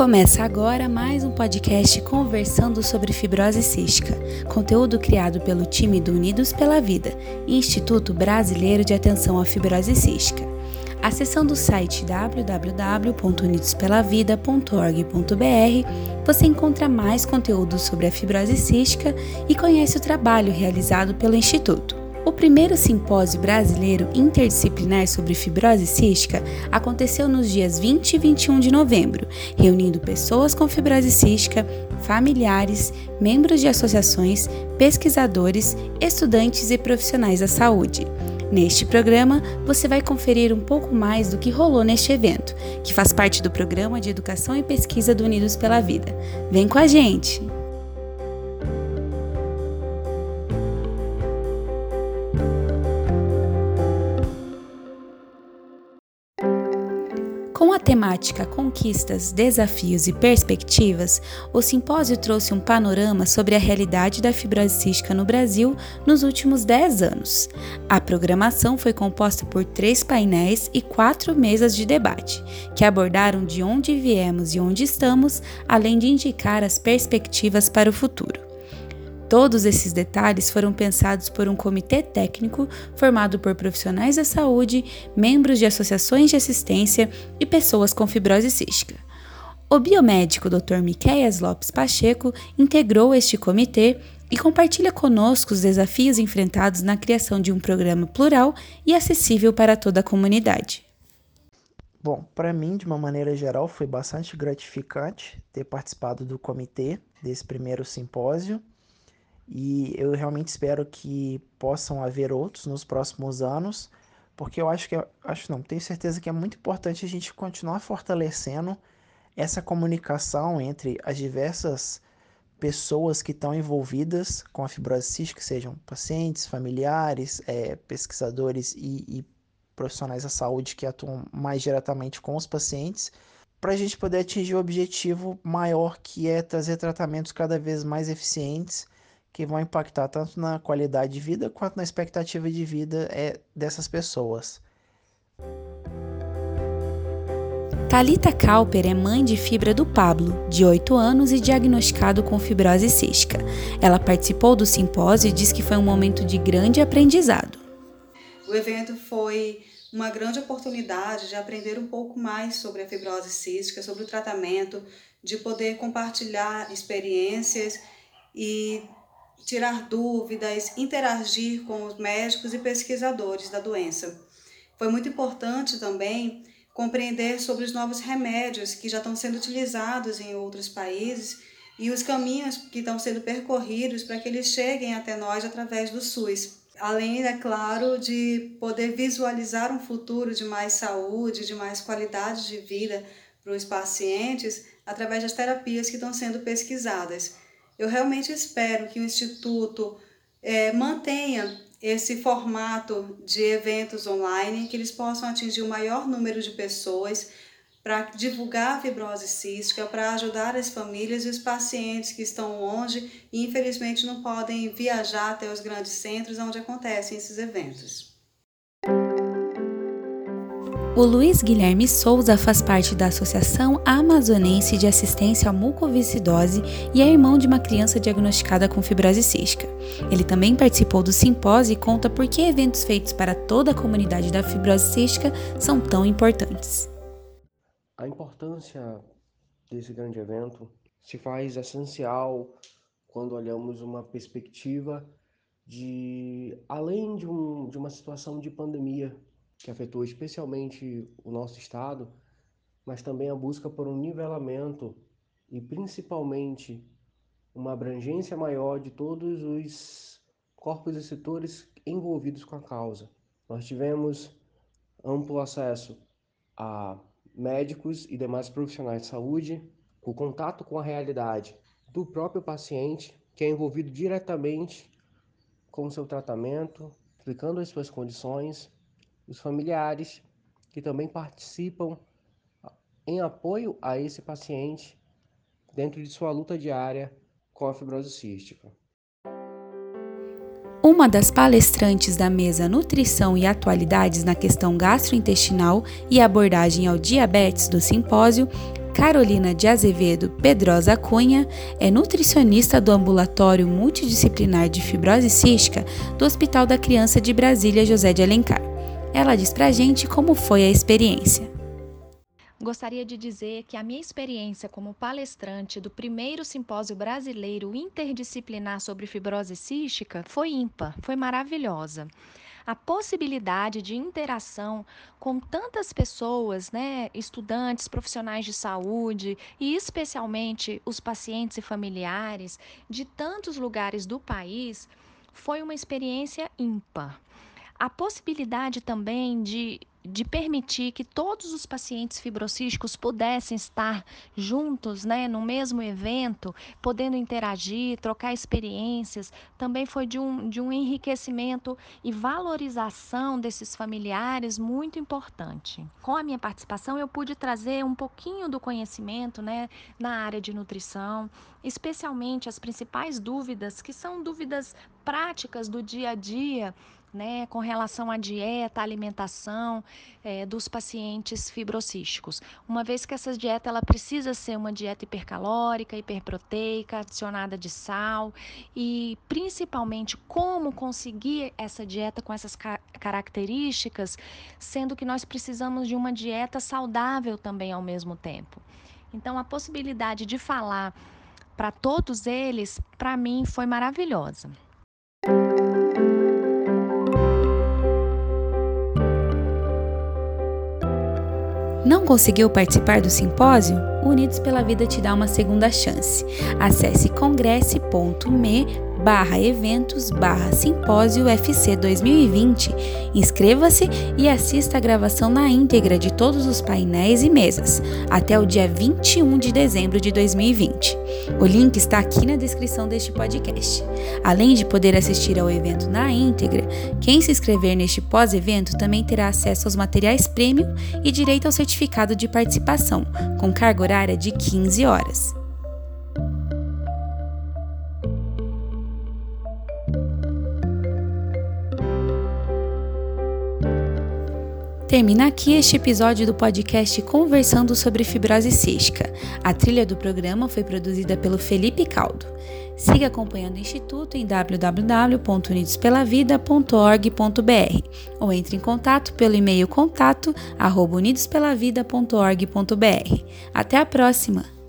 Começa agora mais um podcast conversando sobre fibrose cística, conteúdo criado pelo time do Unidos pela Vida, Instituto Brasileiro de Atenção à Fibrose Cística. Acessando o site www.unidospelavida.org.br, você encontra mais conteúdo sobre a fibrose cística e conhece o trabalho realizado pelo Instituto. O primeiro simpósio brasileiro interdisciplinar sobre fibrose cística aconteceu nos dias 20 e 21 de novembro, reunindo pessoas com fibrose cística, familiares, membros de associações, pesquisadores, estudantes e profissionais da saúde. Neste programa, você vai conferir um pouco mais do que rolou neste evento, que faz parte do Programa de Educação e Pesquisa do Unidos pela Vida. Vem com a gente! Com a temática Conquistas, Desafios e Perspectivas, o simpósio trouxe um panorama sobre a realidade da fibrose cística no Brasil nos últimos 10 anos. A programação foi composta por três painéis e quatro mesas de debate, que abordaram de onde viemos e onde estamos, além de indicar as perspectivas para o futuro. Todos esses detalhes foram pensados por um comitê técnico formado por profissionais da saúde, membros de associações de assistência e pessoas com fibrose cística. O biomédico Dr. Miqueias Lopes Pacheco integrou este comitê e compartilha conosco os desafios enfrentados na criação de um programa plural e acessível para toda a comunidade. Bom, para mim, de uma maneira geral, foi bastante gratificante ter participado do comitê desse primeiro simpósio e eu realmente espero que possam haver outros nos próximos anos, porque eu acho que acho não, tenho certeza que é muito importante a gente continuar fortalecendo essa comunicação entre as diversas pessoas que estão envolvidas com a fibrose cística, sejam pacientes, familiares, é, pesquisadores e, e profissionais da saúde que atuam mais diretamente com os pacientes, para a gente poder atingir o objetivo maior que é trazer tratamentos cada vez mais eficientes que vão impactar tanto na qualidade de vida quanto na expectativa de vida é, dessas pessoas. Talita Kauper é mãe de fibra do Pablo, de 8 anos e diagnosticado com fibrose cística. Ela participou do simpósio e diz que foi um momento de grande aprendizado. O evento foi uma grande oportunidade de aprender um pouco mais sobre a fibrose cística, sobre o tratamento, de poder compartilhar experiências e tirar dúvidas, interagir com os médicos e pesquisadores da doença. Foi muito importante também compreender sobre os novos remédios que já estão sendo utilizados em outros países e os caminhos que estão sendo percorridos para que eles cheguem até nós através do SUS. Além, é claro, de poder visualizar um futuro de mais saúde, de mais qualidade de vida para os pacientes através das terapias que estão sendo pesquisadas. Eu realmente espero que o Instituto é, mantenha esse formato de eventos online, que eles possam atingir o maior número de pessoas para divulgar a fibrose cística, para ajudar as famílias e os pacientes que estão longe e infelizmente não podem viajar até os grandes centros onde acontecem esses eventos. O Luiz Guilherme Souza faz parte da Associação Amazonense de Assistência à Mucoviscidose e é irmão de uma criança diagnosticada com fibrose cística. Ele também participou do simpósio e conta por que eventos feitos para toda a comunidade da fibrose cística são tão importantes. A importância desse grande evento se faz essencial quando olhamos uma perspectiva de além de, um, de uma situação de pandemia que afetou especialmente o nosso estado, mas também a busca por um nivelamento e principalmente uma abrangência maior de todos os corpos e setores envolvidos com a causa. Nós tivemos amplo acesso a médicos e demais profissionais de saúde, o contato com a realidade do próprio paciente, que é envolvido diretamente com o seu tratamento, explicando as suas condições os familiares que também participam em apoio a esse paciente dentro de sua luta diária com a fibrose cística. Uma das palestrantes da mesa Nutrição e Atualidades na questão gastrointestinal e abordagem ao diabetes do simpósio, Carolina de Azevedo Pedrosa Cunha é nutricionista do Ambulatório Multidisciplinar de Fibrose Cística do Hospital da Criança de Brasília José de Alencar. Ela diz pra gente como foi a experiência. Gostaria de dizer que a minha experiência como palestrante do primeiro simpósio brasileiro interdisciplinar sobre fibrose cística foi ímpar, foi maravilhosa. A possibilidade de interação com tantas pessoas, né, estudantes, profissionais de saúde e especialmente os pacientes e familiares de tantos lugares do país, foi uma experiência ímpar. A possibilidade também de de permitir que todos os pacientes fibrocísticos pudessem estar juntos, né, no mesmo evento, podendo interagir, trocar experiências, também foi de um, de um enriquecimento e valorização desses familiares muito importante. Com a minha participação, eu pude trazer um pouquinho do conhecimento, né, na área de nutrição, especialmente as principais dúvidas, que são dúvidas práticas do dia a dia, né, com relação à dieta, alimentação é, dos pacientes fibrocísticos. Uma vez que essa dieta ela precisa ser uma dieta hipercalórica, hiperproteica, adicionada de sal e principalmente como conseguir essa dieta com essas ca características, sendo que nós precisamos de uma dieta saudável também ao mesmo tempo. Então a possibilidade de falar para todos eles, para mim, foi maravilhosa. Não conseguiu participar do simpósio? Unidos pela Vida te dá uma segunda chance. Acesse congresse.me barra eventos barra simpósio FC 2020. Inscreva-se e assista a gravação na íntegra de todos os painéis e mesas, até o dia 21 de dezembro de 2020. O link está aqui na descrição deste podcast. Além de poder assistir ao evento na íntegra, quem se inscrever neste pós-evento também terá acesso aos materiais premium e direito ao certificado de participação, com carga horária de 15 horas. Termina aqui este episódio do podcast Conversando sobre Fibrose Cística. A trilha do programa foi produzida pelo Felipe Caldo. Siga acompanhando o Instituto em www.unidospelavida.org.br ou entre em contato pelo e-mail contato@unidospelavida.org.br. Até a próxima!